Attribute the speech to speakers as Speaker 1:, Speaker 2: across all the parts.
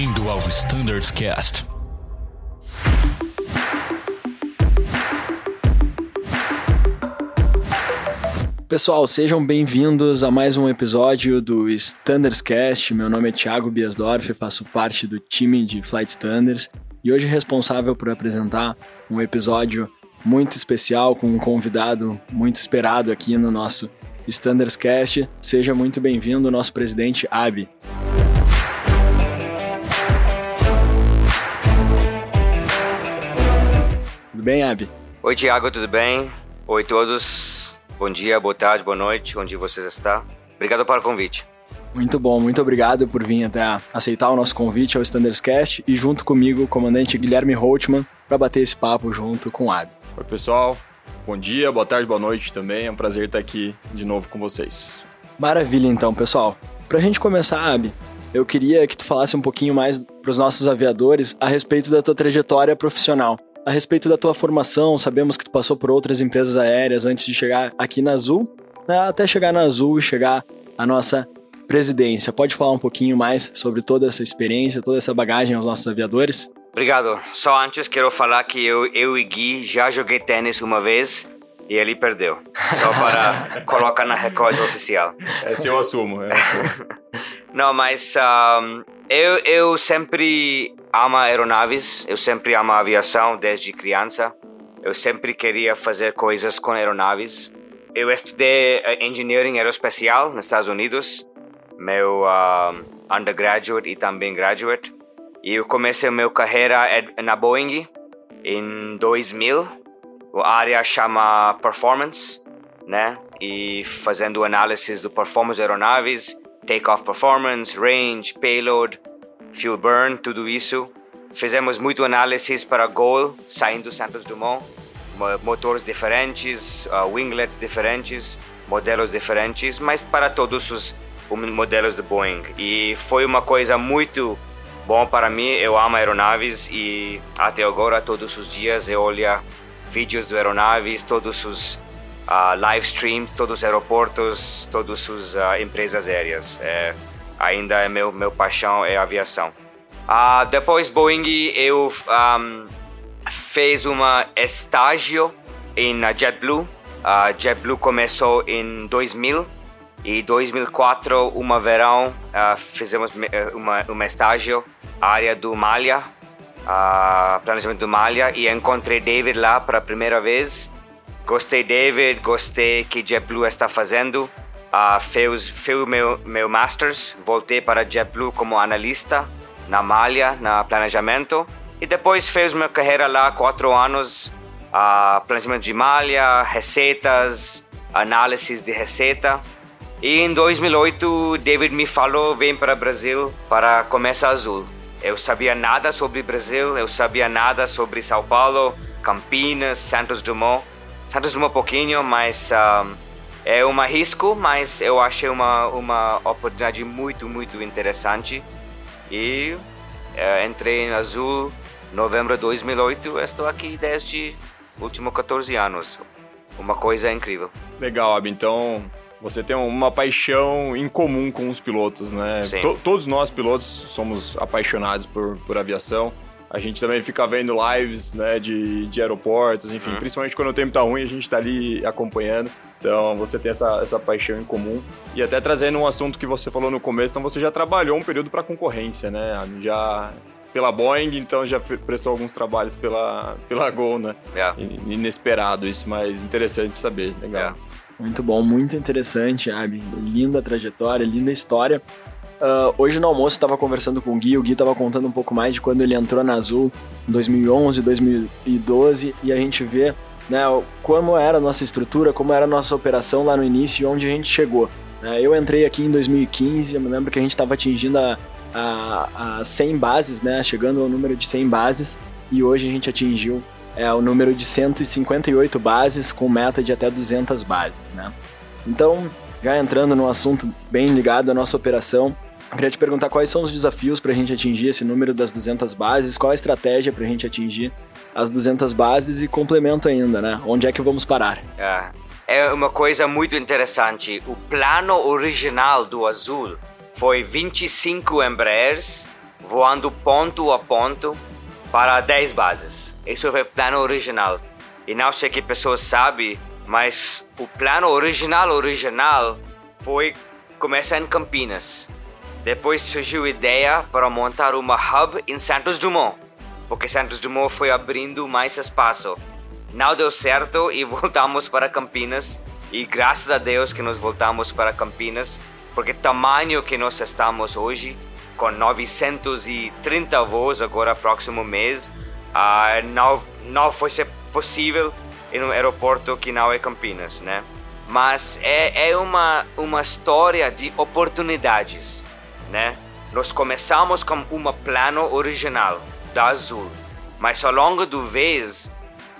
Speaker 1: Bem-vindo ao Standards Cast.
Speaker 2: Pessoal, sejam bem-vindos a mais um episódio do Standards Cast. Meu nome é Thiago Biasdorf, faço parte do time de Flight Standards e hoje responsável por apresentar um episódio muito especial com um convidado muito esperado aqui no nosso Standards Cast. Seja muito bem-vindo, nosso presidente Abi. Tudo bem, Abi?
Speaker 3: Oi, Tiago, tudo bem? Oi, todos. Bom dia, boa tarde, boa noite, onde vocês estão. Obrigado pelo convite.
Speaker 2: Muito bom, muito obrigado por vir até aceitar o nosso convite ao Standards Cast e junto comigo o comandante Guilherme Holtman para bater esse papo junto com o Abi.
Speaker 4: Oi, pessoal. Bom dia, boa tarde, boa noite também. É um prazer estar aqui de novo com vocês.
Speaker 2: Maravilha, então, pessoal. Para a gente começar, Abi, eu queria que tu falasse um pouquinho mais para os nossos aviadores a respeito da tua trajetória profissional a respeito da tua formação. Sabemos que tu passou por outras empresas aéreas antes de chegar aqui na Azul, né, até chegar na Azul e chegar à nossa presidência. Pode falar um pouquinho mais sobre toda essa experiência, toda essa bagagem aos nossos aviadores?
Speaker 3: Obrigado. Só antes quero falar que eu, eu e Gui já joguei tênis uma vez e ele perdeu. Só para colocar na recorde oficial.
Speaker 4: Esse eu assumo. Eu assumo.
Speaker 3: Não, mas um, eu, eu sempre amo aeronaves, eu sempre amo aviação desde criança. Eu sempre queria fazer coisas com aeronaves. Eu estudei eh, engenharia aeroespacial nos Estados Unidos, meu um, undergraduate e também graduate. E eu comecei a minha carreira na Boeing em 2000. A área chama Performance, né? E fazendo análise do performance aeronaves, takeoff performance, range, payload, fuel burn, tudo isso. Fizemos muito análises para Gol, saindo Santos Dumont, motores diferentes, uh, winglets diferentes, modelos diferentes, mas para todos os modelos de Boeing. E foi uma coisa muito bom para mim. Eu amo aeronaves e até agora, todos os dias, eu olho vídeos de aeronaves, todos os uh, live stream, todos os aeroportos, todas as uh, empresas aéreas. É, ainda é meu meu paixão é aviação. Uh, depois Boeing eu um, fez uma estágio em JetBlue. Uh, JetBlue começou em 2000 e 2004 uma verão fizemos uma uma estágio área do Malha, uh, planejamento do Malha e encontrei David lá para a primeira vez. Gostei David, gostei que JetBlue está fazendo. Uh, fez, fez meu, meu Masters, voltei para JetBlue como analista na malha, na planejamento. E depois fez minha carreira lá, quatro anos, uh, planejamento de malha, receitas, análise de receita. E em 2008, David me falou, vem para o Brasil para Começa Azul. Eu sabia nada sobre Brasil, eu sabia nada sobre São Paulo, Campinas, Santos Dumont. Santos Dumont um pouquinho, mas um, é um risco, mas eu achei uma, uma oportunidade muito, muito interessante. E uh, entrei em Azul em novembro de 2008 estou aqui desde os últimos 14 anos. Uma coisa incrível.
Speaker 4: Legal, Ab. Então, você tem uma paixão em comum com os pilotos, né?
Speaker 3: Sim.
Speaker 4: todos nós pilotos somos apaixonados por, por aviação. A gente também fica vendo lives né, de, de aeroportos, enfim,
Speaker 3: Uhum.
Speaker 4: principalmente quando o tempo tá ruim, a gente tá ali acompanhando. Então você tem essa, essa paixão em comum. E até trazendo um assunto que você falou no começo, então você já trabalhou um período para concorrência, né? Já pela Boeing, então já prestou alguns trabalhos pela, pela Gol, né?
Speaker 3: Yeah.
Speaker 4: In- Inesperado isso, mas interessante saber. Legal.
Speaker 3: Yeah.
Speaker 2: Muito bom, muito interessante, Abi. Linda trajetória, linda história. Ah, hoje no almoço eu tava conversando com o Gui, o Gui tava contando um pouco mais de quando ele entrou na Azul, em 2011, 2012, e a gente vê né, como era a nossa estrutura, como era a nossa operação lá no início e onde a gente chegou. né. eu entrei aqui em 2015, eu me lembro que a gente estava atingindo a, a, a 100 bases, né, chegando ao número de 100 bases, e hoje a gente atingiu é, o número de 158 bases, com meta de até 200 bases. Né? Então, já entrando num assunto bem ligado à nossa operação, queria te perguntar quais são os desafios para a gente atingir esse número das 200 bases, qual a estratégia para a gente atingir as 200 bases e complemento ainda, né? Onde é que vamos parar?
Speaker 3: É. É uma coisa muito interessante. O plano original do Azul foi 25 Embraers voando ponto a ponto para 10 bases. Esse foi o plano original. E não sei que pessoas sabem, mas o plano original, original, foi começar em Campinas. Depois surgiu a ideia para montar uma hub em Santos Dumont, porque Santos Dumont foi abrindo mais espaço. Não deu certo e voltamos para Campinas. E graças a Deus que nós voltamos para Campinas, porque tamanho que nós estamos hoje, com 930 voos agora próximo mês, uh, não, não foi possível em um aeroporto que não é Campinas, né? Mas é, é uma, uma história de oportunidades, né? Nós começamos com um plano original da Azul, mas ao longo do vez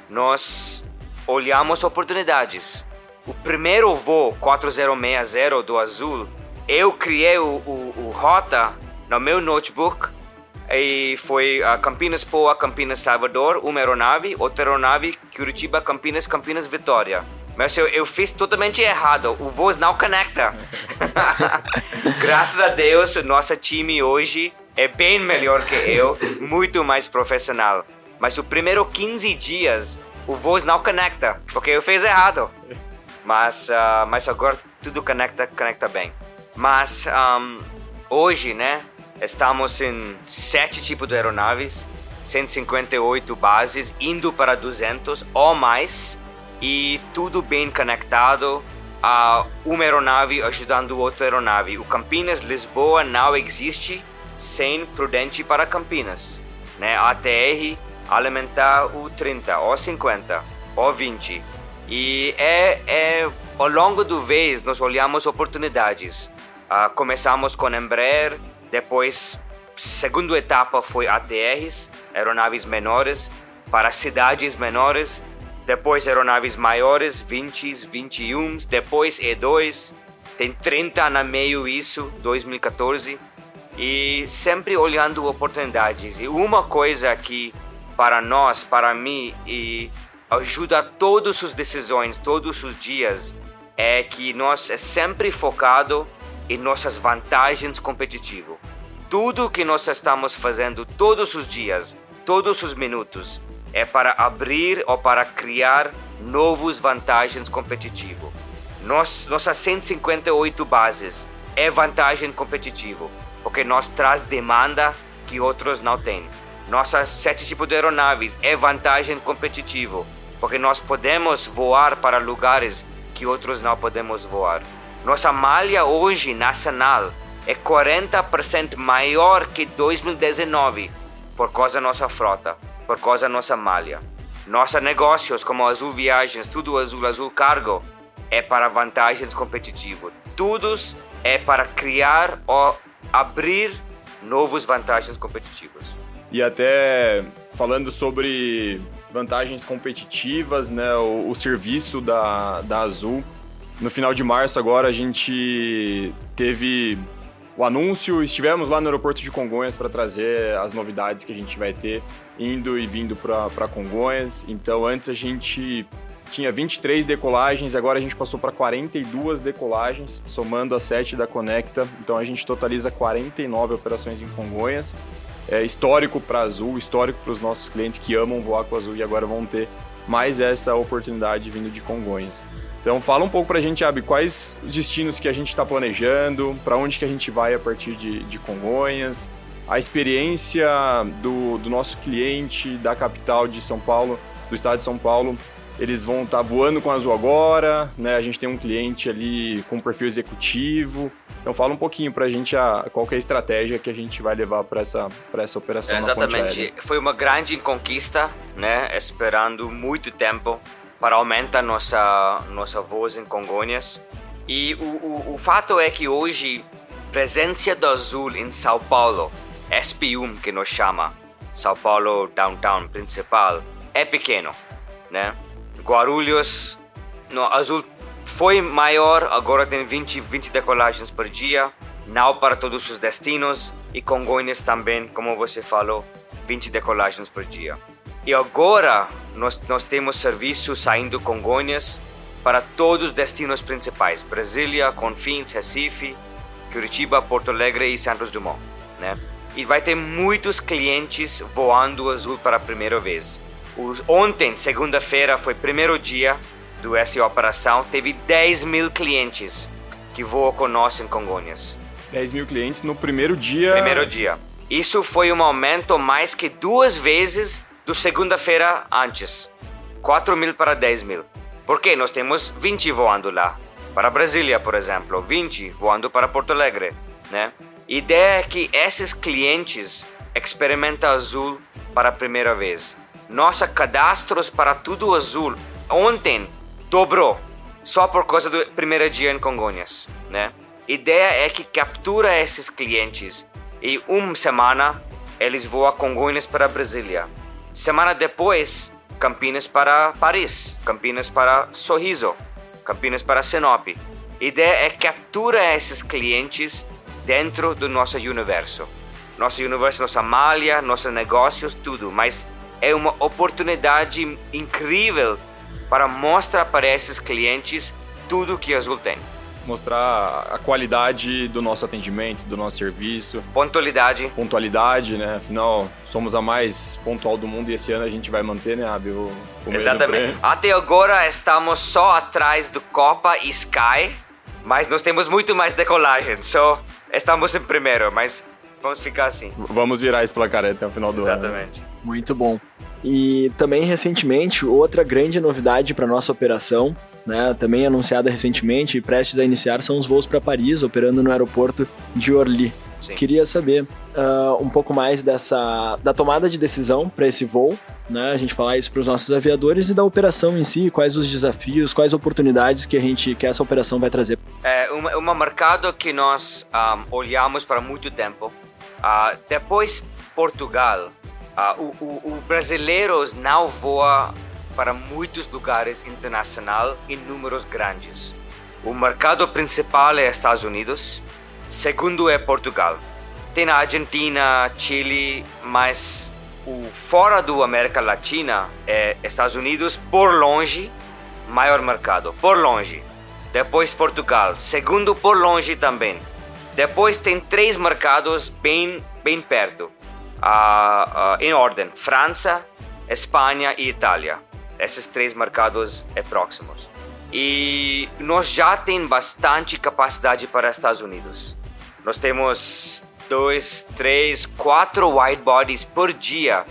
Speaker 3: nós olhamos oportunidades. O primeiro voo 4060 do Azul, eu criei o, o, o rota no meu notebook e foi a Campinas Poa, Campinas Salvador, uma aeronave, outra aeronave, Curitiba, Campinas, Campinas Vitória. Mas eu, eu fiz totalmente errado, o voo não conecta. Graças a Deus, nosso time hoje é bem melhor que eu, muito mais profissional. Mas o primeiro 15 dias, o voo não conecta, porque eu fiz errado. Mas, uh, mas agora tudo conecta, conecta bem. Mas um, hoje, né, Estamos em sete tipos de aeronaves, 158 bases, indo para 200 ou mais, e tudo bem conectado a uma aeronave ajudando outra aeronave. O Campinas Lisboa não existe sem Prudente para Campinas. Né? ATR alimentar o 30 ou 50 ou 20. E é, é ao longo do vez nós olhamos oportunidades. Uh, começamos com Embraer, depois, segunda etapa foi ATRs, aeronaves menores, para cidades menores. Depois aeronaves maiores, 20, 21, depois E2, tem 30 na meio isso, 2014. E sempre olhando oportunidades. E uma coisa que para nós, para mim, e ajuda todas as decisões, todos os dias, é que nós é sempre focado em nossas vantagens competitivas. Tudo que nós estamos fazendo todos os dias, todos os minutos, é para abrir ou para criar novas vantagens competitivas. Nós, nossas 158 bases é vantagem competitiva, porque nós traz demanda que outros não têm. Nossas sete tipos de aeronaves é vantagem competitiva, porque nós podemos voar para lugares que outros não podemos voar. Nossa malha hoje nacional é 40% maior que 2019 por causa da nossa frota, por causa da nossa malha. Nossos negócios como Azul Viagens, tudo Azul, Azul Cargo, é para vantagens competitivas. Todos é para criar ou abrir novas vantagens competitivas.
Speaker 4: E até falando sobre vantagens competitivas, né, o, o serviço da, da Azul, no final de março agora a gente teve o anúncio, estivemos lá no aeroporto de Congonhas para trazer as novidades que a gente vai ter indo e vindo para Congonhas. Então antes a gente tinha 23 decolagens, agora a gente passou para 42 decolagens, somando as 7 da Conecta. Então a gente totaliza 49 operações em Congonhas. É histórico para Azul, histórico para os nossos clientes que amam voar com Azul e agora vão ter mais essa oportunidade vindo de Congonhas. Então fala um pouco para a gente, Abi, quais destinos que a gente está planejando, para onde que a gente vai a partir de, de Congonhas, a experiência do, do, nosso cliente da capital de São Paulo, do estado de São Paulo. Eles vão estar tá voando com a Azul agora, né? A gente tem um cliente ali com perfil executivo. Então fala um pouquinho para a gente a, qual é a estratégia que a gente vai levar para essa, essa operação é,
Speaker 3: Exatamente. Foi uma grande conquista, né? Esperando muito tempo para aumentar nossa nossa voz em Congonhas. E o, o, o fato é que hoje presença do Azul em São Paulo, SP1 que nos chama, São Paulo downtown principal, é pequeno, né? Guarulhos, no Azul foi maior, agora tem 20 20 decolagens por dia, não para todos os destinos e Congonhas também, como você falou, 20 decolagens por dia. E agora nós, nós temos serviço saindo Congonhas para todos os destinos principais: Brasília, Confins, Recife, Curitiba, Porto Alegre e Santos Dumont. Né? e vai ter muitos clientes voando azul para a primeira vez. ontem, segunda-feira, foi o primeiro dia do essa operação, teve 10 mil clientes que voam conosco em Congonhas.
Speaker 4: 10 mil clientes no primeiro dia?
Speaker 3: Primeiro dia. Isso foi um aumento mais que duas vezes do segunda-feira antes. 4 mil para 10 mil. Porque nós temos 20 voando lá. Para Brasília, por exemplo, 20 voando para Porto Alegre, né? Ideia é que esses clientes experimentam azul para a primeira vez. Nossa cadastros para tudo azul ontem dobrou só por causa do primeiro dia em Congonhas, né? Ideia é que captura esses clientes e uma semana eles voam Congonhas para Brasília. Semana depois, Campinas para Paris, Campinas para Sorriso, Campinas para Sinop. Ideia é captura esses clientes dentro do nosso universo. Nosso universo, nossa malha, nossos negócios, tudo. Mas é uma oportunidade incrível para mostrar para esses clientes tudo que a Azul tem.
Speaker 4: Mostrar a qualidade do nosso atendimento, do nosso serviço.
Speaker 3: Pontualidade.
Speaker 4: Pontualidade, né? Afinal, somos a mais pontual do mundo e esse ano a gente vai manter, né, Abi, o, o
Speaker 3: Exatamente. Até agora estamos só atrás do Copa e Sky, mas nós temos muito mais decolagem. Só estamos em primeiro, mas vamos ficar assim.
Speaker 4: Vamos virar esse placar até o final do
Speaker 3: Exatamente.
Speaker 4: ano.
Speaker 3: Exatamente.
Speaker 2: Muito bom. E também recentemente, outra grande novidade para nossa operação, né, também anunciada recentemente e prestes a iniciar, são os voos para Paris, operando no aeroporto de Orly. Sim. Queria saber uh, um pouco mais dessa da tomada de decisão para esse voo, né? A gente falar isso para os nossos aviadores e da operação em si, quais os desafios, quais oportunidades que a gente que essa operação vai trazer.
Speaker 3: É uma, uma mercado que nós um, olhamos para muito tempo. Uh, depois Portugal, uh, o, o, o brasileiros não voa para muitos lugares internacionais em números grandes. O mercado principal é Estados Unidos, segundo é Portugal. Tem a Argentina, Chile, mas o fora do América Latina é Estados Unidos por longe, maior mercado, por longe. Depois Portugal, segundo por longe também. Depois tem três mercados bem bem perto, uh, uh, em ordem: França, Espanha e Itália. Esses três mercados é próximos. E nós já tem bastante capacidade para Estados Unidos. Nós temos dois, três, quatro wide bodies por dia.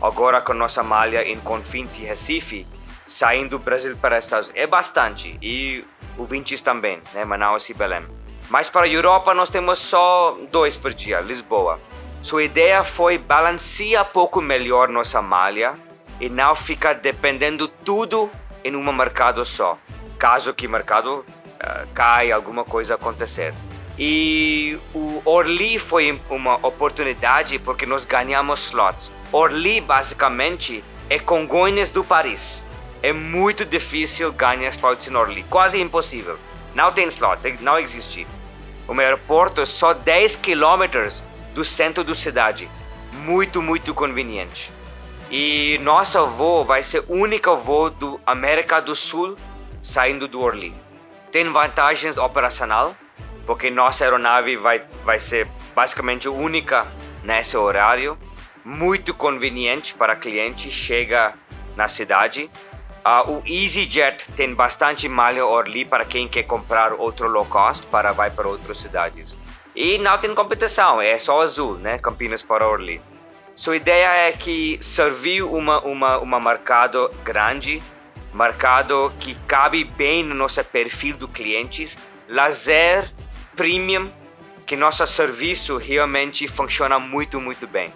Speaker 3: Agora com nossa malha em Confins e Recife, saindo do Brasil para Estados Unidos. É bastante. E o Vintes também, né? Manaus e Belém. Mas para a Europa nós temos só dois por dia, Lisboa. Sua ideia foi balancear pouco melhor nossa malha e não ficar dependendo tudo em um mercado só. Caso que o mercado uh, cai, alguma coisa acontecer. E o Orly foi uma oportunidade porque nós ganhamos slots. Orly basicamente é Congonhas do Paris. É muito difícil ganhar slots em Orly, quase impossível. Não tem slots, não existe. O aeroporto é só 10 km do centro da cidade. Muito, muito conveniente. E nosso voo vai ser o único voo do América do Sul saindo do Orly. Tem vantagens operacional porque nossa aeronave vai, vai ser basicamente única nesse horário, muito conveniente para cliente, chega na cidade. Uh, o EasyJet tem bastante malha Orly para quem quer comprar outro low cost para vai para outras cidades. E não tem competição, é só azul, né? Campinas para Orly. Sua ideia é que servir uma, uma, uma mercado grande, mercado que cabe bem no nosso perfil do clientes, lazer premium que nosso serviço realmente funciona muito, muito bem.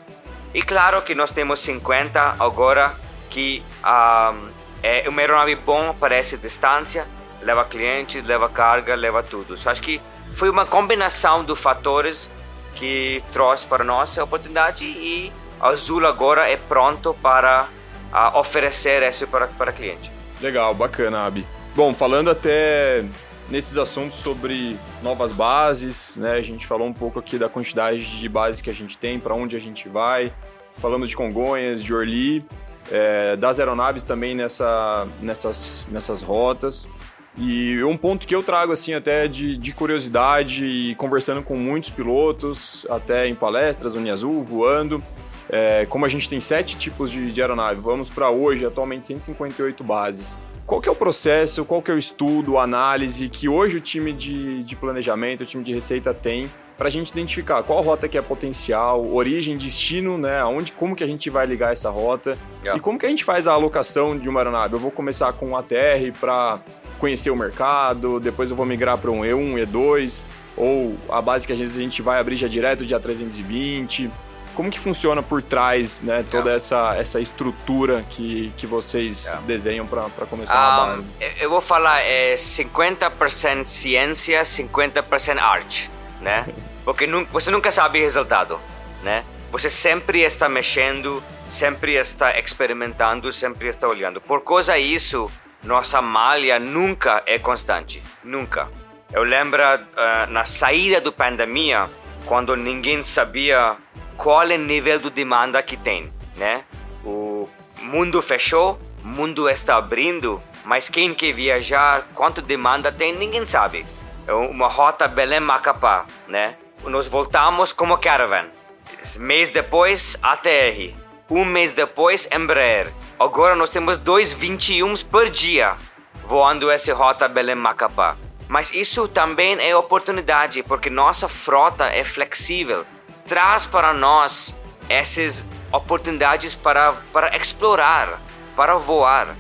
Speaker 3: E claro que nós temos 50 agora que um, é uma aeronave bom para essa distância, leva clientes, leva carga, leva tudo. Só acho que foi uma combinação de fatores que trouxe para nós a oportunidade e Azul agora é pronto para uh, oferecer isso para, para cliente.
Speaker 4: Legal, bacana, Abi. Bom, falando até nesses assuntos sobre novas bases, né? A gente falou um pouco aqui da quantidade de bases que a gente tem, para onde a gente vai. Falamos de Congonhas, de Orly, é, das aeronaves também nessa, nessas, nessas rotas. E um ponto que eu trago, assim, até de, de curiosidade, e conversando com muitos pilotos, até em palestras, Azul, voando, é, como a gente tem sete tipos de, de aeronave, vamos para hoje, atualmente 158 bases. Qual que é o processo, qual que é o estudo, análise que hoje o time de, de planejamento, o time de receita tem para a gente identificar qual rota que é potencial, origem, destino, né? Aonde, como que a gente vai ligar essa rota yeah. e como que a gente faz a alocação de uma aeronave. Eu vou começar com um ATR para conhecer o mercado, depois eu vou migrar para um E1, E2, ou a base que às vezes a gente vai abrir já direto de A320. Como que funciona por trás, né, toda yeah. essa, essa estrutura que, que vocês yeah. desenham para começar um, a base?
Speaker 3: Eu vou falar, é 50% ciência, 50% arte, né? porque você nunca sabe o resultado, né? Você sempre está mexendo, sempre está experimentando, sempre está olhando. Por causa disso, nossa malha nunca é constante, nunca. Eu lembro uh, na saída da pandemia, quando ninguém sabia qual é o nível de demanda que tem, né? O mundo fechou, o mundo está abrindo, mas quem quer viajar, quanto demanda tem, ninguém sabe. É uma rota Belém-Macapá, né? Nós voltamos como Caravan. Mês depois, ATR. Um mês depois, Embraer. Agora nós temos dois 21 por dia voando essa rota Belém-Macapá. Mas isso também é oportunidade, porque nossa frota é flexível. Traz para nós essas oportunidades para, para explorar, para voar.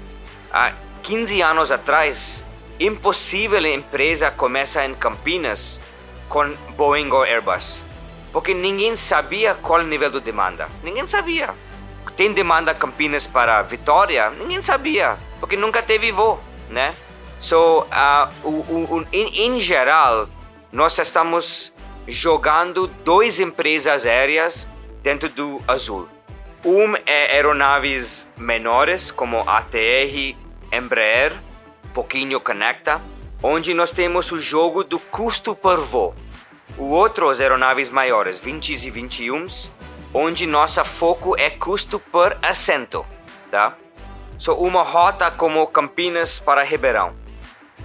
Speaker 3: Há 15 anos atrás, impossível empresa começar em Campinas com Boeing ou Airbus. Porque ninguém sabia qual o nível de demanda. Ninguém sabia. Tem demanda Campinas para Vitória? Ninguém sabia. Porque nunca teve voo, né? So, uh, em, em geral, nós estamos jogando duas empresas aéreas dentro do Azul. Um é aeronaves menores, como ATR, Embraer, pouquinho Conecta, onde nós temos o jogo do custo por voo. O outro, as aeronaves maiores, 20 e 21, onde nosso foco é custo por assento, tá? So, uma rota como Campinas para Ribeirão.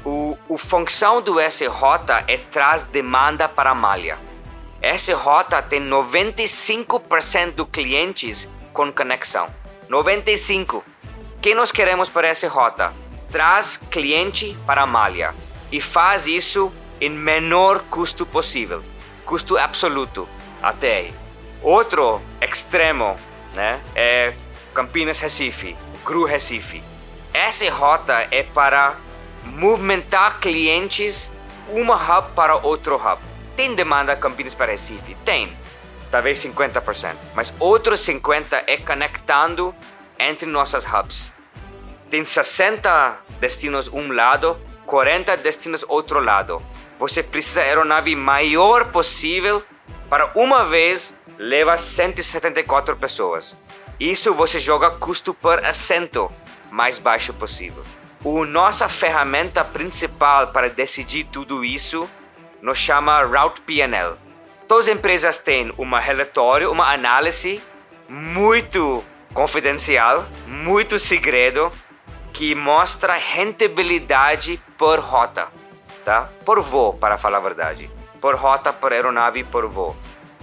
Speaker 3: O, o função do essa rota é traz demanda para a malha. Essa rota tem 95% dos clientes com conexão. 95. que nós queremos para essa rota? Traz cliente para a malha e faz isso em menor custo possível, custo absoluto até aí. Outro extremo, né, é Campinas Recife, Cru Recife. Essa rota é para movimentar clientes uma hub para outro hub. Tem demanda Campinas para Recife? Tem. Talvez 50%. Mas outros 50% é conectando entre nossas hubs. Tem 60 destinos um lado 40 destinos outro lado. Você precisa de aeronave maior possível para uma vez leva 174 pessoas. Isso você joga custo por assento mais baixo possível. O nossa ferramenta principal para decidir tudo isso nos chama Route PNL. Todas as empresas têm um relatório, uma análise muito confidencial, muito segredo que mostra rentabilidade por rota, tá? Por voo, para falar a verdade. Por rota, por aeronave, por voo.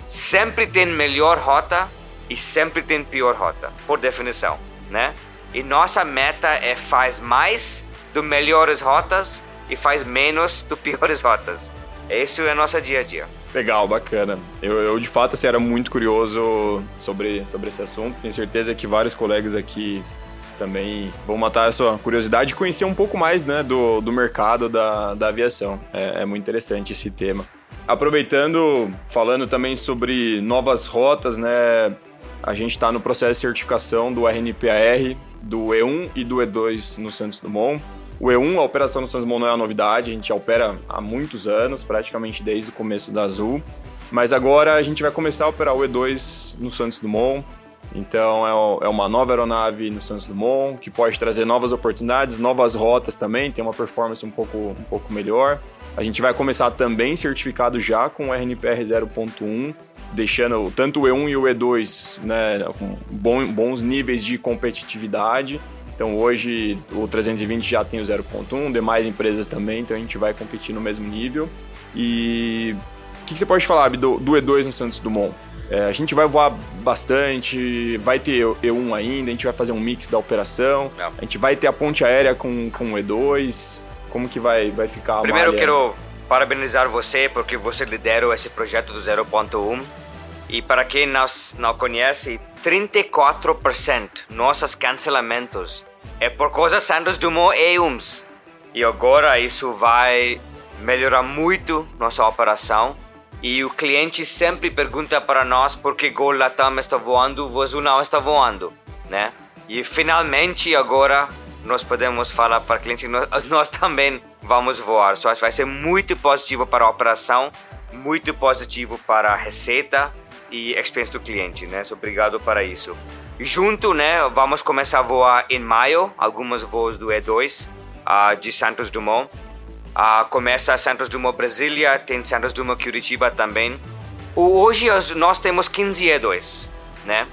Speaker 3: Sempre tem melhor rota e sempre tem pior rota, por definição, né? E nossa meta é faz mais do melhores rotas e faz menos do piores rotas. Esse é o nosso dia a dia.
Speaker 4: Legal, bacana. Eu, eu, de fato assim, era muito curioso sobre, sobre esse assunto. Tenho certeza que vários colegas aqui também vou matar a sua curiosidade e conhecer um pouco mais né, do, do mercado da, da aviação. É, é muito interessante esse tema. Aproveitando, falando também sobre novas rotas, né? A gente está no processo de certificação do RNPAR, do E1 e do E2 no Santos Dumont. O E1, a operação no Santos não é a novidade, a gente opera há muitos anos, praticamente desde o começo da Azul. Mas agora a gente vai começar a operar o E2 no Santos Dumont. Então é, é uma nova aeronave no Santos Dumont que pode trazer novas oportunidades, novas rotas também, tem uma performance um pouco, um pouco melhor. A gente vai começar também certificado já com o RNPR 0.1, deixando tanto o E1 e o E2 né, com bons níveis de competitividade. Então hoje o 320 já tem o 0.1, demais empresas também, então a gente vai competir no mesmo nível. E o que, que você pode falar do, do E2 no Santos Dumont? É, a gente vai voar bastante, vai ter E1 ainda, a gente vai fazer um mix da operação, é. a gente vai ter a ponte aérea com, com o E2. Como que vai, vai ficar a
Speaker 3: Primeiro eu quero parabenizar você porque você liderou esse projeto do 0.1. E para quem não, não conhece, 34% nossos cancelamentos é por causa de Santos Dumont E1s. E agora isso vai melhorar muito nossa operação. E o cliente sempre pergunta para nós por que Gol Latam está voando, o Azul não está voando, né? E finalmente agora nós podemos falar para o cliente nós, nós também vamos voar. Só vai ser muito positivo para a operação, muito positivo para a receita e experiência do cliente, né? So, obrigado para isso. Junto, né, vamos começar a voar em maio, alguns voos do E2 uh, ah, de Santos Dumont. Uh, começa Santos Dumont Brasília, tem Santos Dumont Curitiba também. Hoje nós temos 15 E2, né?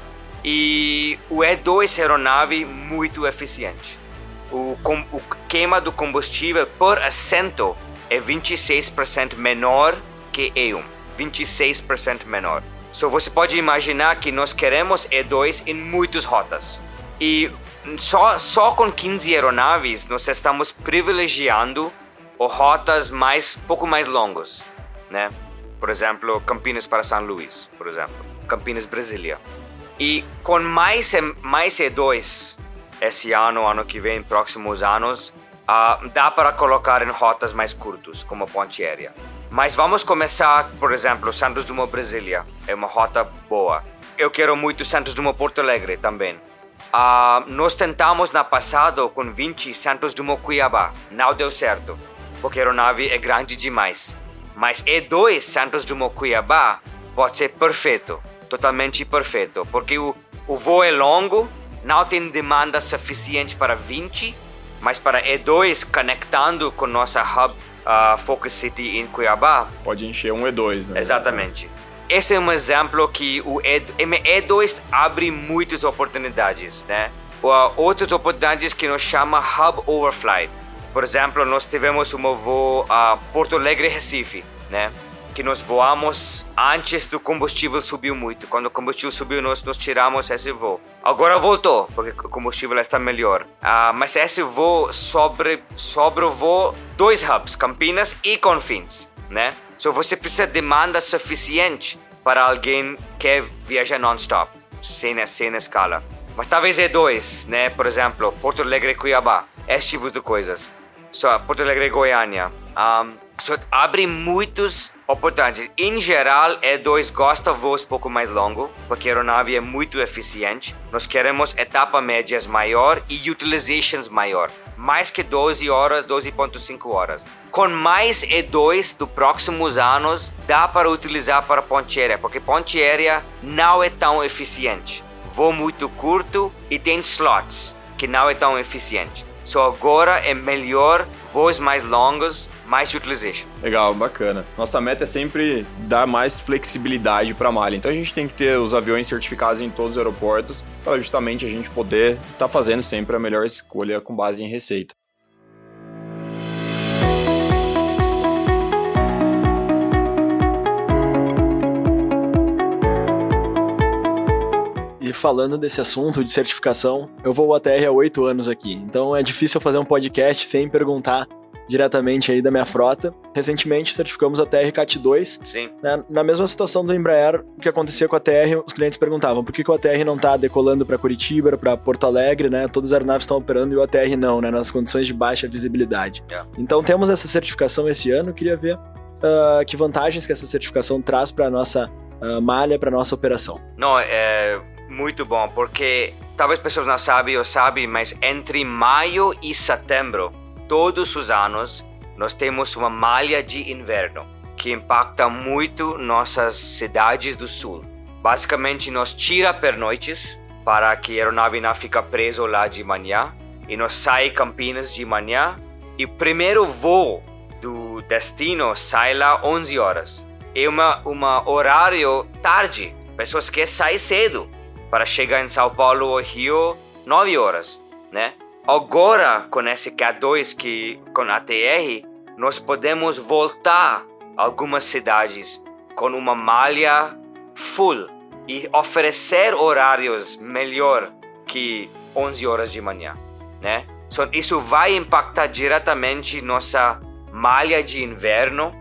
Speaker 3: E o E2 é aeronave muito eficiente. O, com, o queima do combustível por assento é 26% menor que E1. 26% menor. So você pode imaginar que nós queremos E2 em muitas rotas. E só, só com 15 aeronaves nós estamos privilegiando rotas mais pouco mais longas, né? Por exemplo, Campinas para São Luís, por exemplo, Campinas Brasília. E com mais mais E2 esse ano, ano que vem, próximos anos, uh, dá para colocar em rotas mais curtas, como Ponte Aérea. Mas vamos começar, por exemplo, Santos Dumont Brasília. É uma rota boa. Eu quero muito Santos Dumont Porto Alegre também. Uh, nós tentamos na passado com 20 Santos Dumont Cuiabá. Não deu certo porque a aeronave é grande demais. Mas E2 Santos Dumont Cuiabá pode ser perfeito, totalmente perfeito, porque o, o voo é longo, não tem demanda suficiente para 20, mas para E2 conectando com nossa hub uh, Focus City em Cuiabá.
Speaker 4: Pode encher um E2, né?
Speaker 3: Exatamente. Esse é um exemplo que o E2 abre muitas oportunidades, né? Outras oportunidades que nós chama Hub Overflight por exemplo, nós tivemos um voo a Porto Alegre Recife, né? Que nós voamos antes do combustível subiu muito. Quando o combustível subiu, nós, nós tiramos esse voo. Agora voltou, porque o combustível está melhor. Uh, mas esse voo sobre, sobre o voo dois hubs, Campinas e Confins, né? So você precisa de demanda suficiente para alguém que quer viajar non-stop, sem, sem escala. Mas talvez é dois, né? Por exemplo, Porto Alegre Cuiabá. Esse tipo de coisas só Porto Alegre Goiânia. Um, só abre muitos oportunidades. Em geral, E2 gosta de voos pouco mais longo, porque a aeronave é muito eficiente. Nós queremos etapa médias maior e utilizations maior. Mais que 12 horas, 12.5 horas. Com mais E2 dos próximos anos, dá para utilizar para ponte aérea, porque ponte aérea não é tão eficiente. Voo muito curto e tem slots, que não é tão eficiente. Só agora é melhor voos mais longos, mais utilization.
Speaker 4: Legal, bacana. Nossa meta é sempre dar mais flexibilidade para a malha. Então a gente tem que ter os aviões certificados em todos os aeroportos para justamente a gente poder estar tá fazendo sempre a melhor escolha com base em receita.
Speaker 2: E falando desse assunto de certificação, eu vou ATR há oito anos aqui, então é difícil fazer um podcast sem perguntar diretamente aí da minha frota. Recentemente certificamos a TR CAT 2.
Speaker 3: Sim.
Speaker 2: Né? Na mesma situação do Embraer, o que acontecia com a TR, os clientes perguntavam por que, que o ATR não está decolando para Curitiba, para Porto Alegre, né? Todas as aeronaves estão operando e o ATR não, né? Nas condições de baixa visibilidade.
Speaker 3: Yeah.
Speaker 2: Então temos essa certificação esse ano, queria ver uh, que vantagens que essa certificação traz para nossa uh, malha, para nossa operação.
Speaker 3: Não, é muito bom, porque talvez pessoas não sabem ou sabem, mas entre maio e setembro, todos os anos, nós temos uma malha de inverno que impacta muito nossas cidades do sul. Basicamente, nós tira pernoites para que a aeronave não fique presa lá de manhã e nós sai Campinas de manhã e o primeiro voo do destino sai lá 11 horas. É uma, uma horário tarde. Pessoas querem sair cedo para chegar em São Paulo ou Rio 9 horas, né? Agora, com esse K2, que, com a TR, nós podemos voltar algumas cidades com uma malha full e oferecer horários melhor que 11 horas de manhã, né? So, isso vai impactar diretamente nossa malha de inverno,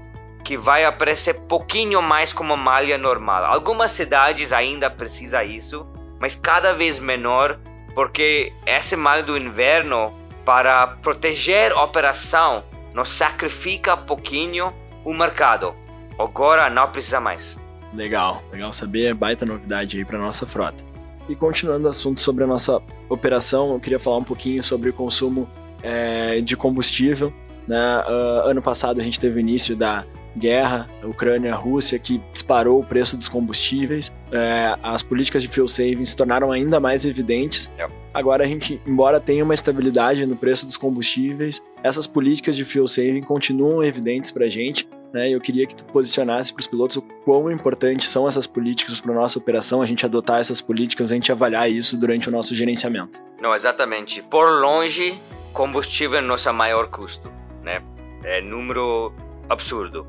Speaker 3: que vai aparecer pouquinho mais como malha normal. Algumas cidades ainda precisa isso, mas cada vez menor, porque essa malha do inverno para proteger a operação nos sacrifica pouquinho o mercado. Agora não precisa mais.
Speaker 2: Legal, legal saber, baita novidade aí para nossa frota. E continuando o assunto sobre a nossa operação, eu queria falar um pouquinho sobre o consumo é, de combustível. Né? Uh, ano passado a gente teve o início da guerra Ucrânia-Rússia que disparou o preço dos combustíveis. É, as políticas de fuel saving se tornaram ainda mais evidentes. Agora a gente, embora tenha uma estabilidade no preço dos combustíveis, essas políticas de fuel saving continuam evidentes para a gente né? Eu queria que tu posicionasse para os pilotos o quão importantes são essas políticas para nossa operação, a gente adotar essas políticas, a gente avaliar isso durante o nosso gerenciamento.
Speaker 3: Não, exatamente. Por longe, combustível é nosso maior custo, né? É número absurdo.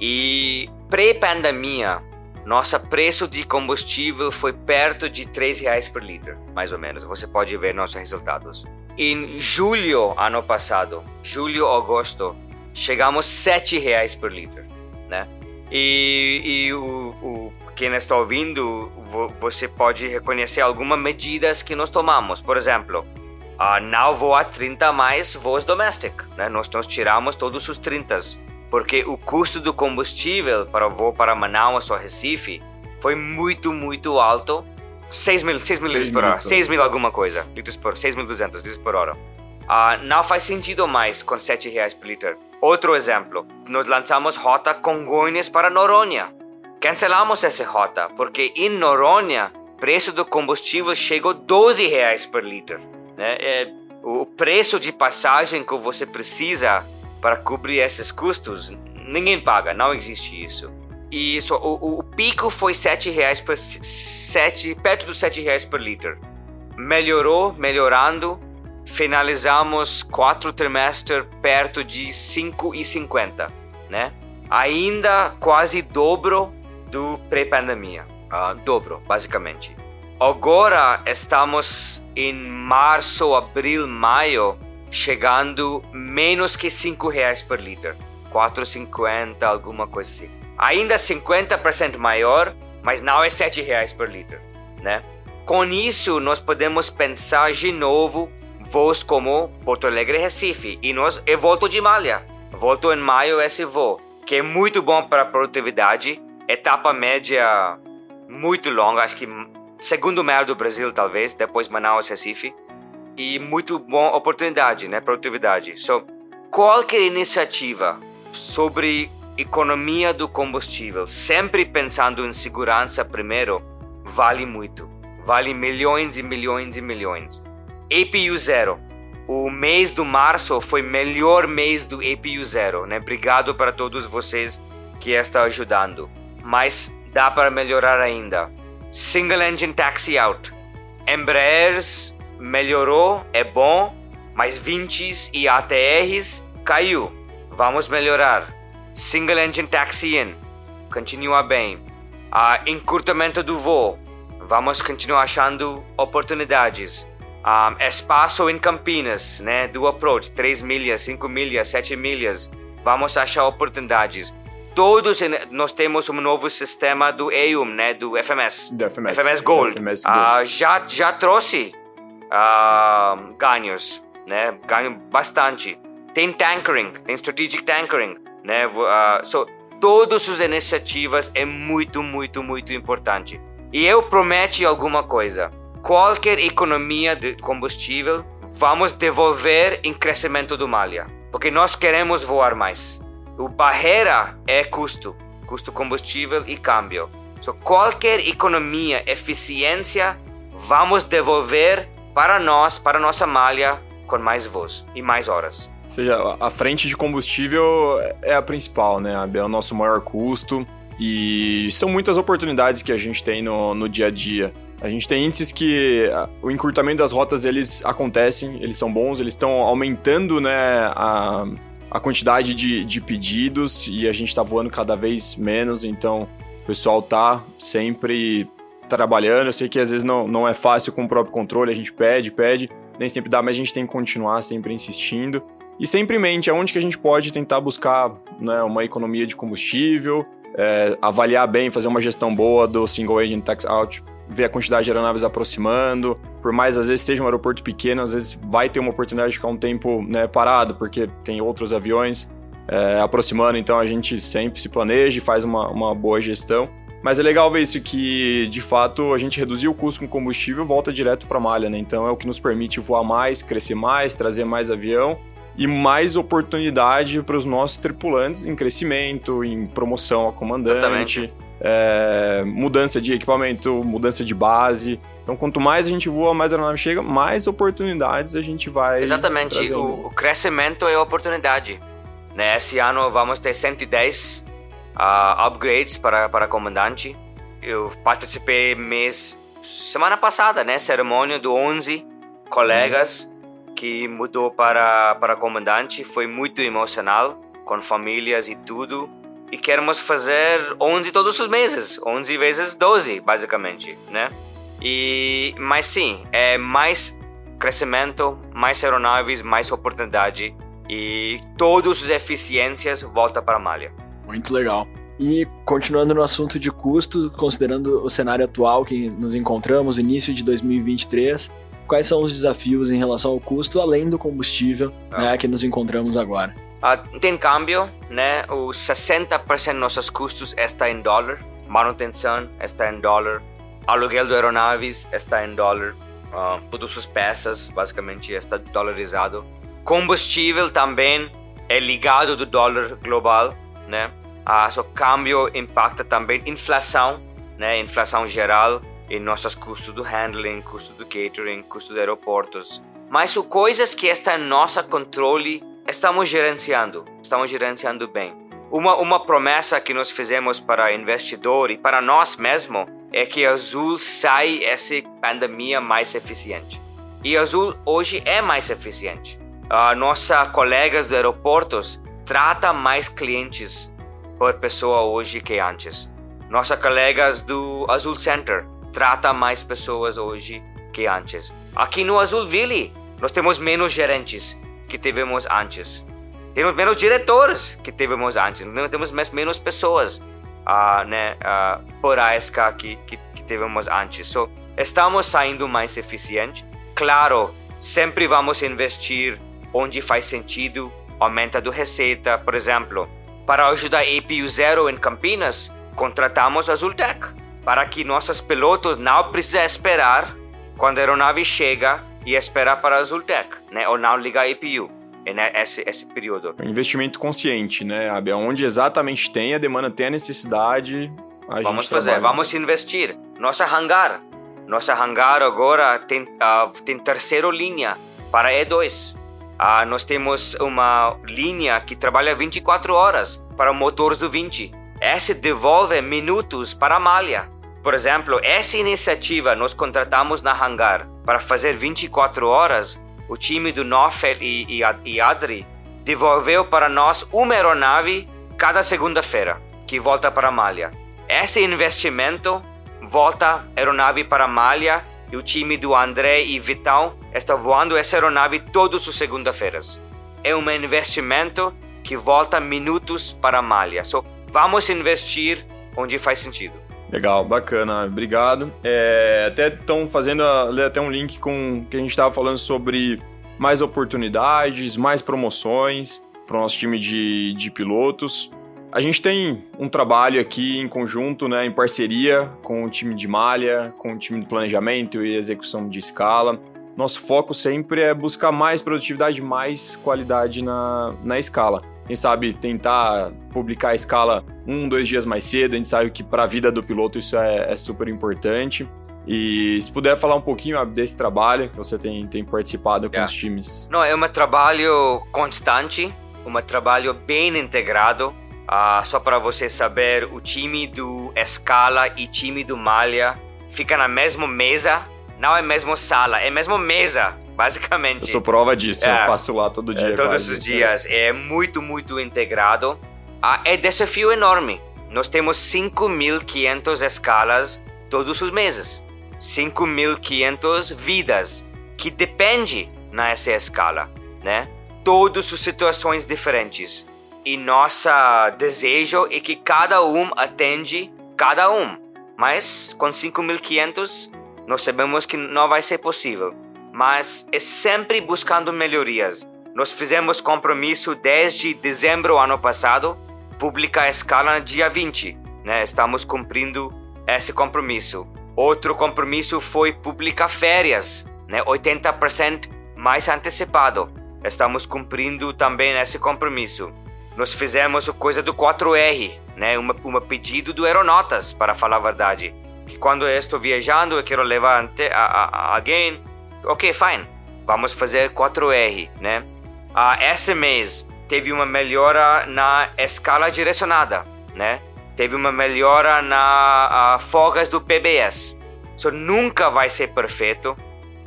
Speaker 3: E pré-pandemia, nosso preço de combustível foi perto de 3 reais por litro, mais ou menos. Você pode ver nossos resultados. Em julho ano passado, julho, agosto, chegamos sete reais por litro, né? E, e o, o, quem está ouvindo, você pode reconhecer algumas medidas que nós tomamos. Por exemplo, uh, não voar 30 mais voos domésticos, né? Nós, nós tiramos todos os 30, porque o custo do combustível para o voo para Manaus ou Recife foi muito, muito alto. 6 mil, 6 mil litros por hora. 6 mil alguma coisa. Litros por, 6.200 litros por hora. Uh, não faz sentido mais com 7 reais por litro. Outro exemplo, nós lançamos rota Congonhas para Noronha. Cancelamos essa rota porque em Noronha preço do combustível chegou 12 reais por litro. Né? É, o preço de passagem que você precisa para cobrir esses custos, ninguém paga, não existe isso. E isso, o, o pico foi 7 reais por 7, perto dos 7 reais por litro. Melhorou, melhorando, finalizamos quatro trimestres perto de 5,50, né? Ainda quase dobro do pré-pandemia, uh, dobro, basicamente. Agora estamos em março, abril, maio, chegando menos que 5 reais por litro. 4,50, alguma coisa assim. Ainda 50% maior, mas não é 7 reais por litro, né? Com isso, nós podemos pensar de novo voos como Porto Alegre Recife. E nós, eu volto de malha. Volto em maio esse voo, que é muito bom para produtividade. Etapa média muito longa, acho que segundo maior do Brasil, talvez, depois Manaus, Recife. E muito boa oportunidade, né? Produtividade. So, qualquer iniciativa sobre economia do combustível, sempre pensando em segurança primeiro, vale muito. Vale milhões e milhões e milhões. APU zero. O mês do março foi melhor mês do APU zero, né? Obrigado para todos vocês que estão ajudando. Mas dá para melhorar ainda. Single Engine Taxi Out. Embraers melhorou, é bom, mas 20s e ATRs caiu. Vamos melhorar. Single Engine Taxi In. Continua bem. Uh, encurtamento do voo. Vamos continuar achando oportunidades. Um, espaço em Campinas, né, do approach, 3 milhas, 5 milhas, 7 milhas, vamos achar oportunidades. Todos nós temos um novo sistema do EUM, né, do FMS,
Speaker 4: do FMS,
Speaker 3: FMS Gold,
Speaker 4: FMS Gold.
Speaker 3: Uh, já, já trouxe uh, ganhos, né, ganho bastante. Tem tankering, tem strategic tankering, né, uh, so, todas as iniciativas é muito, muito, muito importante. E eu prometo alguma coisa qualquer economia de combustível, vamos devolver em crescimento do malha, porque nós queremos voar mais. O barreira é custo, custo combustível e câmbio. So, qualquer economia, eficiência, vamos devolver para nós, para nossa malha, com mais voos e mais horas.
Speaker 4: Ou seja, a frente de combustível é a principal, né? É o nosso maior custo e são muitas oportunidades que a gente tem no, no dia a dia. A gente tem índices que o encurtamento das rotas eles acontecem, eles são bons, eles estão aumentando né, a, a quantidade de, de pedidos e a gente está voando cada vez menos, então o pessoal tá sempre trabalhando. Eu sei que às vezes não, não é fácil com o próprio controle, a gente pede, pede, nem sempre dá, mas a gente tem que continuar sempre insistindo. E sempre em mente aonde que a gente pode tentar buscar né, uma economia de combustível, é, avaliar bem, fazer uma gestão boa do Single Agent Tax Out, ver a quantidade de aeronaves aproximando. Por mais, às vezes, seja um aeroporto pequeno, às vezes vai ter uma oportunidade de ficar um tempo né, parado, porque tem outros aviões é, aproximando, então a gente sempre se planeja e faz uma, uma boa gestão. Mas é legal ver isso, que de fato a gente reduzir o custo com combustível volta direto para a malha, né? Então é o que nos permite voar mais, crescer mais, trazer mais avião e mais oportunidade para os nossos tripulantes em crescimento, em promoção a comandante, é, mudança de equipamento, mudança de base. Então, quanto mais a gente voa, mais a aeronave chega, mais oportunidades a gente vai.
Speaker 3: Exatamente, o, o, crescimento é oportunidade. Né? Esse ano vamos ter 110 uh, upgrades para, para comandante. Eu participei mês semana passada, né? Cerimônia do 11 colegas. Uhum que mudou para, para comandante foi muito emocional, com famílias e tudo. E queremos fazer 11 todos os meses, 11 vezes 12, basicamente, né? E, mas sim, é mais crescimento, mais aeronaves, mais oportunidade e todas as eficiências volta para a malha.
Speaker 2: Muito legal. E continuando no assunto de custo, considerando o cenário atual que nos encontramos, início de 2023, quais são os desafios em relação ao custo, além do combustível ah. né, que nos encontramos agora?
Speaker 3: Uh, tem câmbio, né? Os 60% dos nossos custos está em dólar, manutenção está em dólar, aluguel de aeronaves está em dólar, uh, todas as peças basicamente está dolarizado. Combustível também é ligado do dólar global, né? Uh, o câmbio impacta também inflação, né? Inflação geral em nossos custos do handling, custo do catering, custo de aeroportos. Mas são coisas que estão em nosso controle, estamos gerenciando, estamos gerenciando bem. Uma, uma promessa que nós fizemos para investidor e para nós mesmos é que a Azul sai essa pandemia mais eficiente. E a Azul hoje é mais eficiente. Uh, nossos colegas do aeroportos tratam mais clientes por pessoa hoje que antes. Nossos colegas do Azul Center trata mais pessoas hoje que antes. Aqui no Azulville, nós temos menos gerentes que tivemos antes. Temos menos diretores que tivemos antes. Não temos menos pessoas uh, né, uh, por ASK que, que, que tivemos antes. So, estamos saindo mais eficiente. Claro, sempre vamos investir onde faz sentido, aumenta do receita, por exemplo. Para ajudar a APU Zero em Campinas, contratamos a Azultec para que nossos pilotos não precisem esperar quando a aeronave chega e esperar para a Zultec, né? Ou não ligar a EPU nesse esse período.
Speaker 4: É investimento consciente, né, Abel? Onde exatamente tem a demanda, tem a necessidade, a
Speaker 3: vamos fazer, vamos investir. Nossa hangar, nossa hangar agora tem uh, tem terceira linha para E2. Uh, nós temos uma linha que trabalha 24 horas para motores do 20. Essa devolve minutos para a malha. Por exemplo, essa iniciativa nós contratamos na Hangar para fazer 24 horas. O time do Nofel e, e, e Adri devolveu para nós uma aeronave cada segunda-feira que volta para a Malha. Esse investimento volta aeronave para a Malha e o time do André e Vitão está voando essa aeronave todas as segundas-feiras. É um investimento que volta minutos para a Malha. So, vamos investir onde faz sentido.
Speaker 4: Legal, bacana, obrigado. É, até estão fazendo até um link com que a gente estava falando sobre mais oportunidades, mais promoções para o nosso time de, de pilotos. A gente tem um trabalho aqui em conjunto, né, em parceria com o time de malha, com o time de planejamento e execução de escala. Nosso foco sempre é buscar mais produtividade, mais qualidade na, na escala quem sabe tentar publicar a escala um, dois dias mais cedo. A gente sabe que para a vida do piloto isso é, é, super importante. E se puder falar um pouquinho desse trabalho que você tem, tem participado com yeah. os times.
Speaker 3: Não, é um trabalho constante, um trabalho bem integrado. Uh, só para você saber, o time do Escala e time do Malha fica na mesma mesa, não é mesma sala, é mesma mesa, basicamente.
Speaker 4: Eu sou prova disso,
Speaker 3: É.
Speaker 4: eu passo lá todo dia.
Speaker 3: É, todos
Speaker 4: quase.
Speaker 3: os dias. É muito, muito integrado. Ah, é desafio enorme. Nós temos 5.500 escalas todos os meses. 5.500 vidas que depende nessa escala, né? Todas as situações diferentes. E nosso desejo é que cada um atende cada um. Mas com 5.500 nós sabemos que não vai ser possível. Mas é sempre buscando melhorias. Nós fizemos compromisso desde dezembro ano passado, publicar a escala no dia 20. Né? Estamos cumprindo esse compromisso. Outro compromisso foi publicar férias, né? 80% mais antecipado. Estamos cumprindo também esse compromisso. Nós fizemos a coisa do 4R, né? Um uma pedido do Aeronotas, para falar a verdade. Que quando eu estou viajando, eu quero levar a, a, a alguém. Ok, fine. Vamos fazer 4R, né? Ah, esse mês teve uma melhora na escala direcionada, né? Teve uma melhora na ah, folgas do PBS. Isso nunca vai ser perfeito.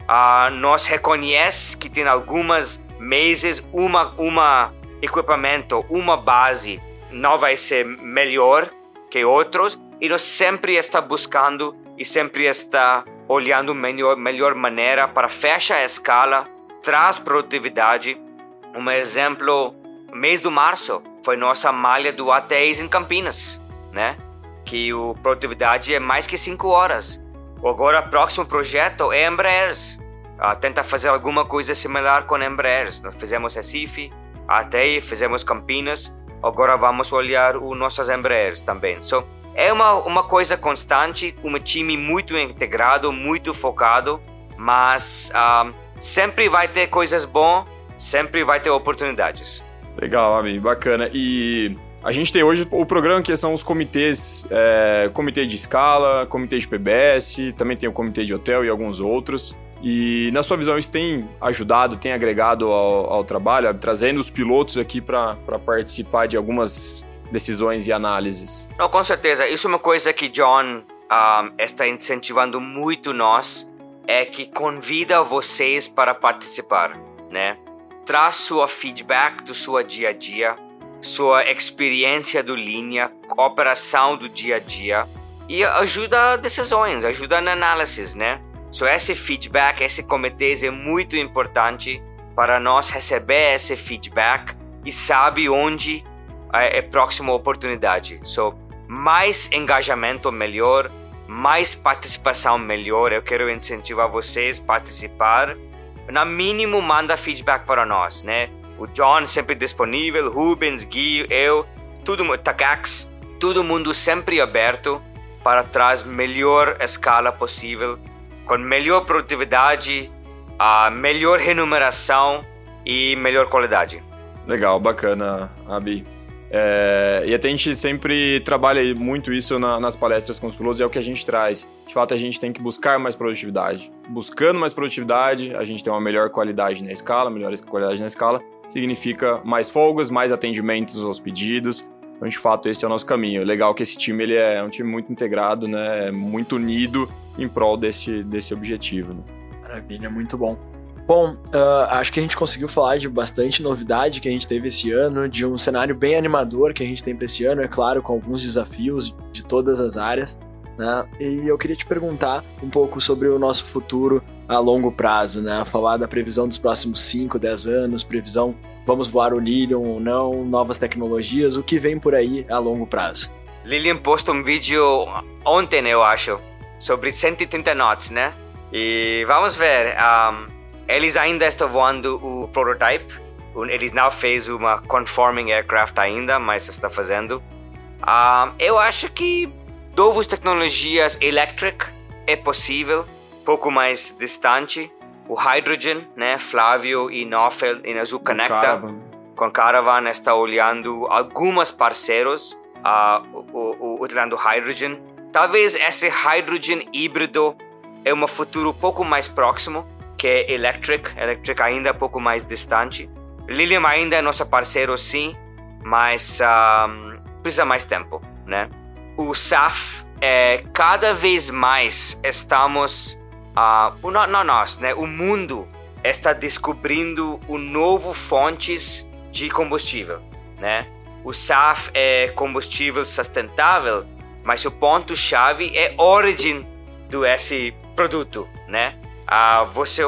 Speaker 3: Ah, nós reconhece que tem algumas meses uma uma equipamento, uma base não vai ser melhor que outros e nós sempre está buscando e sempre está olhando melhor melhor maneira para fechar a escala, traz produtividade. Um exemplo, mês de março foi nossa malha do ATEs em Campinas, né? Que o produtividade é mais que 5 horas. Agora, o próximo projeto é Embraers. Ah, tenta fazer alguma coisa similar com Embraers. Nós fizemos Recife, ATI, fizemos Campinas. Agora vamos olhar os nossos Embraers também. So, é uma, uma coisa constante, um time muito integrado, muito focado, mas ah, sempre vai ter coisas boas, sempre vai ter oportunidades.
Speaker 4: Legal, Abi, bacana. E a gente tem hoje o programa que são os comitês, é, comitê de escala, comitê de PBS, também tem o comitê de hotel e alguns outros. E na sua visão isso tem ajudado, tem agregado ao, ao trabalho, trazendo os pilotos aqui para participar de algumas decisões e análises?
Speaker 3: Não, com certeza. Isso é uma coisa que John ah, está incentivando muito nós, é que convida vocês para participar, né? Traz sua feedback do seu dia a dia, sua experiência do linha, operação do dia a dia e ajuda decisões, ajuda na análise, né? So esse feedback, esse comitê é muito importante para nós receber esse feedback e sabe onde é a próxima oportunidade. So, mais engajamento melhor, mais participação melhor. Eu quero incentivar vocês a participar. No mínimo, manda feedback para nós, né? O John sempre disponível, Rubens, Gui, eu, tudo, Takax, todo mundo sempre aberto para trazer melhor escala possível, com melhor produtividade, a melhor remuneração e melhor qualidade.
Speaker 4: Legal, bacana, Abi. É, e até a gente sempre trabalha muito isso na, nas palestras com os pilotos, é o que a gente traz. De fato, a gente tem que buscar mais produtividade. Buscando mais produtividade, a gente tem uma melhor qualidade na escala, melhor qualidade na escala, significa mais folgas, mais atendimentos aos pedidos. Então, de fato, esse é o nosso caminho. Legal que esse time ele é um time muito integrado, né? muito unido em prol desse, desse objetivo. Né?
Speaker 2: Maravilha, muito bom. Bom, uh, acho que a gente conseguiu falar de bastante novidade que a gente teve esse ano, de um cenário bem animador que a gente tem para esse ano, é claro, com alguns desafios de todas as áreas. Né? E eu queria te perguntar um pouco sobre o nosso futuro a longo prazo, né? Falar da previsão dos próximos 5, 10 anos, previsão vamos voar o Lilium ou não, novas tecnologias, o que vem por aí a longo prazo.
Speaker 3: Lilian postou um vídeo ontem, eu acho, sobre 130 knots, né? E vamos ver. Um, eles ainda estão voando o prototype. Eles não fez uma conforming aircraft ainda, mas está fazendo. Um, eu acho que novas tecnologias electric é possível, pouco mais distante. O hydrogen, né? Flávio e Nofel em Azul Connecta.
Speaker 4: Caravan.
Speaker 3: Com Caravan está olhando alguns parceiros uh, o, o, utilizando hydrogen. Talvez esse hydrogen híbrido é um futuro pouco mais próximo que electric. Electric ainda é pouco mais distante. Lilium ainda é nosso parceiro, sim, mas um, precisa mais tempo, né? o SAF é cada vez mais estamos uh, não, não nós, né? O mundo está descobrindo um novo fontes de combustível, né? O SAF é combustível sustentável, mas o ponto chave é origem do esse produto, né? Ah, você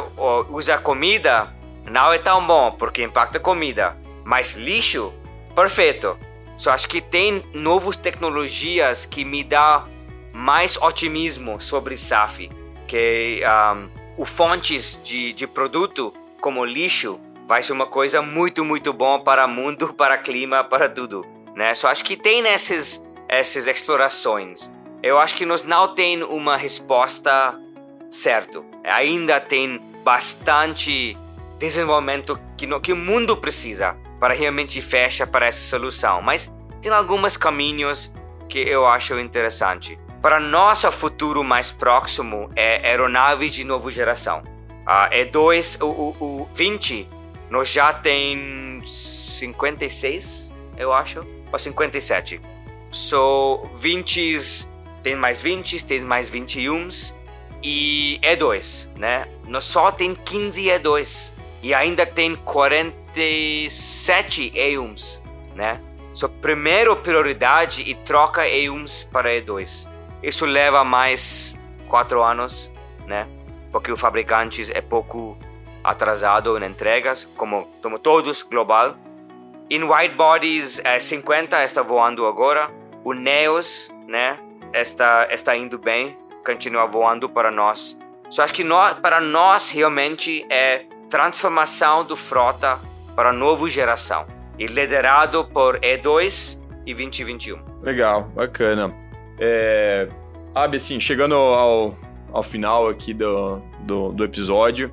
Speaker 3: usa comida, não é tão bom porque impacta a comida, mas lixo, perfeito. Só acho que tem novas tecnologias que me dá mais otimismo sobre SAF, que um, o fontes de, de produto como lixo vai ser uma coisa muito muito bom para mundo, para clima, para tudo, né? Só acho que tem essas essas explorações. Eu acho que nós não tem uma resposta certo. Ainda tem bastante desenvolvimento que, no, que o mundo precisa para realmente fechar para essa solução. Mas tem alguns caminhos que eu acho interessante. Para nosso futuro mais próximo é aeronaves de nova geração. A E2, o, o, o 20, nós já tem 56, eu acho, ou 57. So, 20 tem mais 20, tem mais 21 e E2, né? Nós só tem 15 E2 e ainda tem 47 E1s, né? So, primeiro prioridade e troca E1s para E2. Isso leva mais 4 anos, né? Porque o fabricante é pouco atrasado em entregas, como, como todos global. Em white bodies, é, 50 está voando agora. O Neos, né? Está, está indo bem, continua voando para nós. Só acho que nós, para nós realmente é transformação do frota para a nova geração e liderado por E2 e 2021.
Speaker 4: Legal, bacana. É, Abi, assim, chegando ao, ao final aqui do, do, do episódio,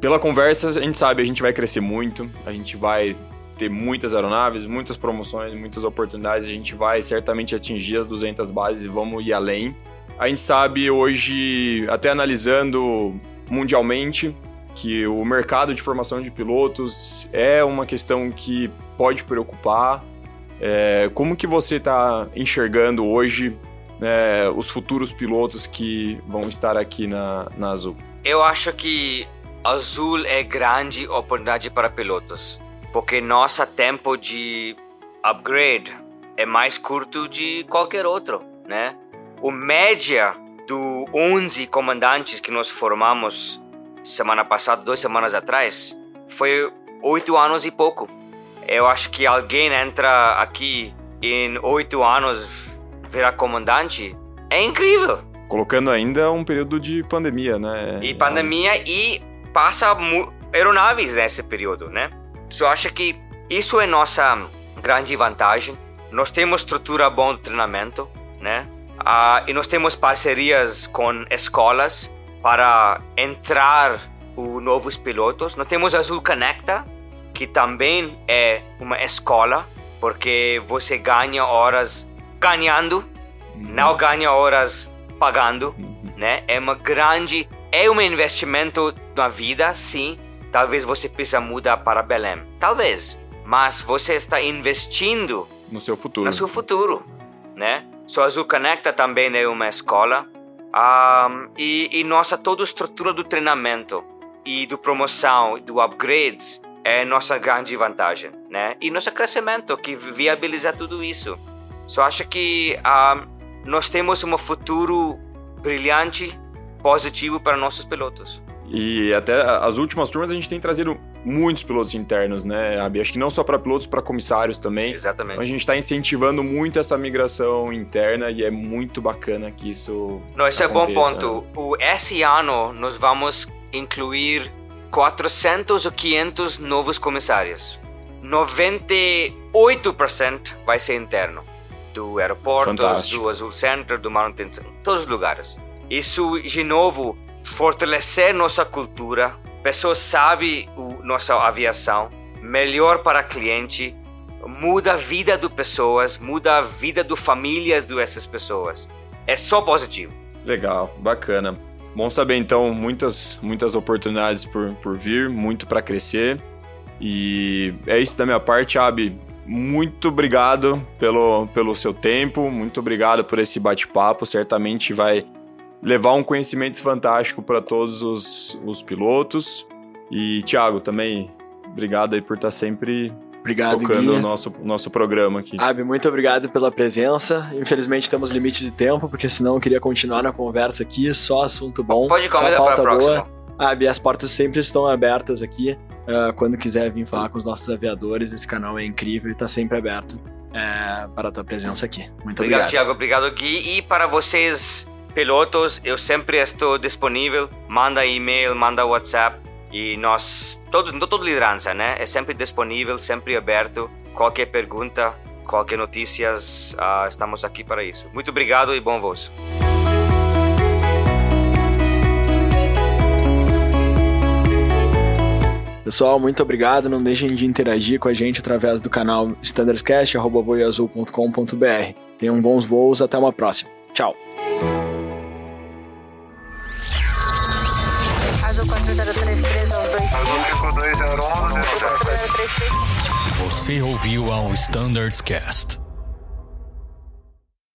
Speaker 4: pela conversa a gente sabe, a gente vai crescer muito, a gente vai ter muitas aeronaves, muitas promoções, muitas oportunidades, a gente vai certamente atingir as 200 bases e vamos ir além. A gente sabe hoje, até analisando mundialmente, que o mercado de formação de pilotos é uma questão que pode preocupar. É, como que você está enxergando hoje né, os futuros pilotos que vão estar aqui na, na Azul?
Speaker 3: Eu acho que Azul é grande oportunidade para pilotos, porque nosso tempo de upgrade é mais curto de qualquer outro, né? O média do 11 comandantes que nós formamos semana passada, duas semanas atrás, foi oito anos e pouco. Eu acho que alguém entra aqui em oito anos virar comandante é incrível.
Speaker 4: Colocando ainda um período de pandemia, né?
Speaker 3: E pandemia e passa aeronaves nesse período, né? Só acho que isso é nossa grande vantagem. Nós temos estrutura bom de treinamento, né? Ah, e nós temos parcerias com escolas para entrar os novos pilotos. Nós temos Azul Conecta, que também é uma escola, porque você ganha horas ganhando, uhum. não ganha horas pagando, uhum. né? É uma grande, é um investimento na vida, sim. Talvez você precisa mudar para Belém, talvez, mas você está investindo
Speaker 4: no seu futuro.
Speaker 3: No seu futuro, né? So Azul Conecta também é uma escola um, e, e nossa toda a estrutura do treinamento e do promoção, do upgrades é nossa grande vantagem, né? E nosso crescimento que viabiliza tudo isso. Só acho que um, nós temos um futuro brilhante, positivo para nossos pilotos.
Speaker 4: E até as últimas turmas a gente tem trazido muitos pilotos internos, né, Abi? Acho que não só para pilotos, para comissários também.
Speaker 3: Exatamente.
Speaker 4: A gente está incentivando muito essa migração interna e é muito bacana que isso.
Speaker 3: Não, esse aconteça. é bom ponto. O, esse ano nós vamos incluir 400 ou 500 novos comissários. 98% vai ser interno. Do aeroporto, do Azul Center, do manutenção, todos os lugares. Isso, de novo, fortalecer nossa cultura, pessoas sabem nossa aviação, melhor para cliente, muda a vida das pessoas, muda a vida das famílias dessas pessoas. É só positivo.
Speaker 4: Legal, bacana. Bom saber então, muitas muitas oportunidades por, por vir, muito para crescer. E é isso da minha parte, Abi. Muito obrigado pelo, pelo seu tempo, muito obrigado por esse bate-papo. Certamente vai levar um conhecimento fantástico para todos os, os pilotos. E, Thiago, também obrigado aí por estar sempre
Speaker 2: Obrigado,
Speaker 4: tocando
Speaker 2: Gui.
Speaker 4: o nosso, nosso programa aqui.
Speaker 2: Abi, muito obrigado pela presença. Infelizmente temos limite de tempo, porque senão eu queria continuar na conversa aqui. Só assunto bom.
Speaker 3: Pode
Speaker 2: só
Speaker 3: comentar para a
Speaker 2: pauta
Speaker 3: próxima.
Speaker 2: boa. Abi, as portas sempre estão abertas aqui. Ah, quando quiser vir falar com os nossos aviadores, esse canal é incrível e está sempre aberto é, para a tua presença aqui. Muito
Speaker 3: Obrigado,
Speaker 2: obrigado.
Speaker 3: Thiago. Obrigado, Gui. E para vocês, pilotos, eu sempre estou disponível. Manda e-mail, manda WhatsApp. E nós, todos, toda liderança, né? É sempre disponível, sempre aberto. Qualquer pergunta, qualquer notícias, ah, estamos aqui para isso. Muito obrigado e bom voo.
Speaker 2: Pessoal, muito obrigado. Não deixem de interagir com a gente através do canal standardscast.voiazul.com.br. Tenham bons voos. Até uma próxima. Tchau.
Speaker 5: Azul 4033 ao 2.
Speaker 1: Você ouviu ao Standards Cast.